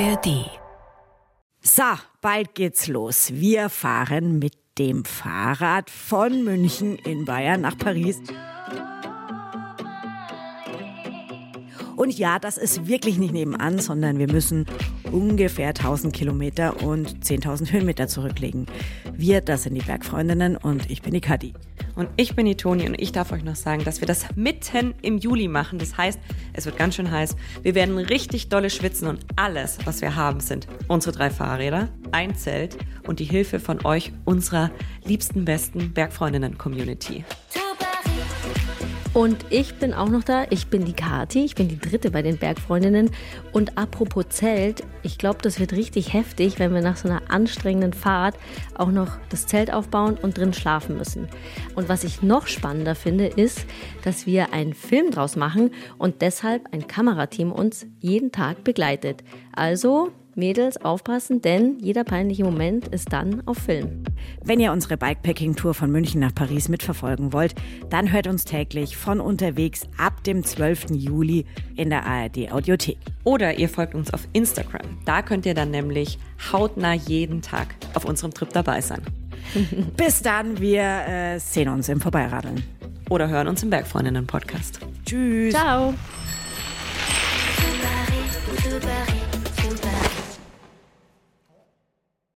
ARD. So, bald geht's los. Wir fahren mit dem Fahrrad von München in Bayern nach Paris. Und ja, das ist wirklich nicht nebenan, sondern wir müssen ungefähr 1000 Kilometer und 10.000 Höhenmeter zurücklegen. Wir, das sind die Bergfreundinnen und ich bin die Kadi. Und ich bin die Toni und ich darf euch noch sagen, dass wir das mitten im Juli machen. Das heißt, es wird ganz schön heiß. Wir werden richtig dolle schwitzen und alles, was wir haben, sind unsere drei Fahrräder, ein Zelt und die Hilfe von euch, unserer liebsten, besten Bergfreundinnen-Community. Und ich bin auch noch da. Ich bin die Kati. Ich bin die dritte bei den Bergfreundinnen. Und apropos Zelt, ich glaube, das wird richtig heftig, wenn wir nach so einer anstrengenden Fahrt auch noch das Zelt aufbauen und drin schlafen müssen. Und was ich noch spannender finde, ist, dass wir einen Film draus machen und deshalb ein Kamerateam uns jeden Tag begleitet. Also Mädels aufpassen, denn jeder peinliche Moment ist dann auf Film. Wenn ihr unsere Bikepacking-Tour von München nach Paris mitverfolgen wollt, dann hört uns täglich von unterwegs ab dem 12. Juli in der ARD Audiothek. Oder ihr folgt uns auf Instagram. Da könnt ihr dann nämlich hautnah jeden Tag auf unserem Trip dabei sein. Bis dann, wir äh, sehen uns im Vorbeiradeln. Oder hören uns im Bergfreundinnen-Podcast. Tschüss. Ciao.